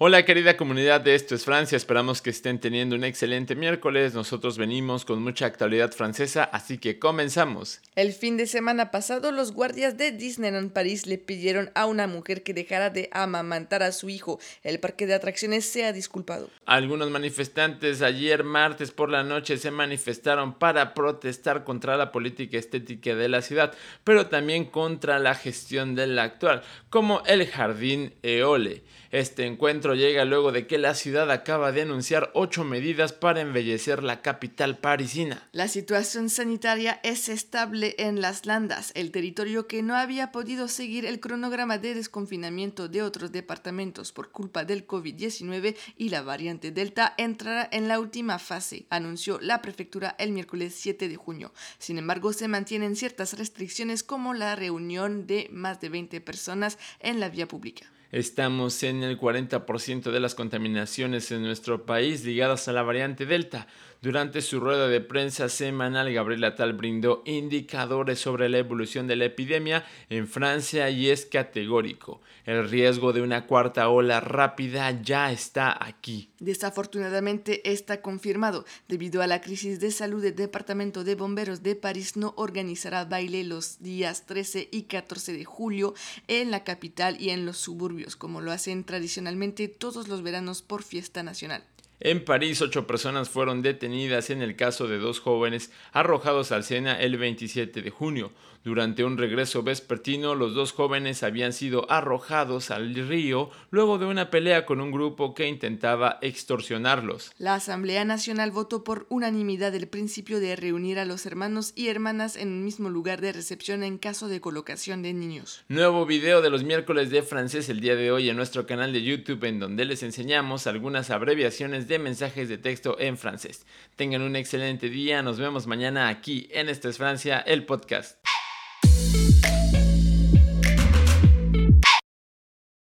Hola querida comunidad de Esto es Francia, esperamos que estén teniendo un excelente miércoles. Nosotros venimos con mucha actualidad francesa, así que comenzamos. El fin de semana pasado, los guardias de Disneyland París le pidieron a una mujer que dejara de amamantar a su hijo. El parque de atracciones se ha disculpado. Algunos manifestantes ayer martes por la noche se manifestaron para protestar contra la política estética de la ciudad, pero también contra la gestión de la actual, como el jardín Eole. Este encuentro llega luego de que la ciudad acaba de anunciar ocho medidas para embellecer la capital parisina. La situación sanitaria es estable en las Landas, el territorio que no había podido seguir el cronograma de desconfinamiento de otros departamentos por culpa del COVID-19 y la variante Delta entrará en la última fase, anunció la prefectura el miércoles 7 de junio. Sin embargo, se mantienen ciertas restricciones como la reunión de más de 20 personas en la vía pública. Estamos en el 40% de las contaminaciones en nuestro país ligadas a la variante Delta. Durante su rueda de prensa semanal, Gabriel Attal brindó indicadores sobre la evolución de la epidemia en Francia y es categórico. El riesgo de una cuarta ola rápida ya está aquí. Desafortunadamente está confirmado. Debido a la crisis de salud, el Departamento de Bomberos de París no organizará baile los días 13 y 14 de julio en la capital y en los suburbios, como lo hacen tradicionalmente todos los veranos por fiesta nacional. En París, ocho personas fueron detenidas en el caso de dos jóvenes arrojados al Sena el 27 de junio. Durante un regreso vespertino, los dos jóvenes habían sido arrojados al río luego de una pelea con un grupo que intentaba extorsionarlos. La Asamblea Nacional votó por unanimidad el principio de reunir a los hermanos y hermanas en un mismo lugar de recepción en caso de colocación de niños. Nuevo video de los miércoles de francés el día de hoy en nuestro canal de YouTube en donde les enseñamos algunas abreviaciones de mensajes de texto en francés. Tengan un excelente día, nos vemos mañana aquí en Esto es Francia, el podcast.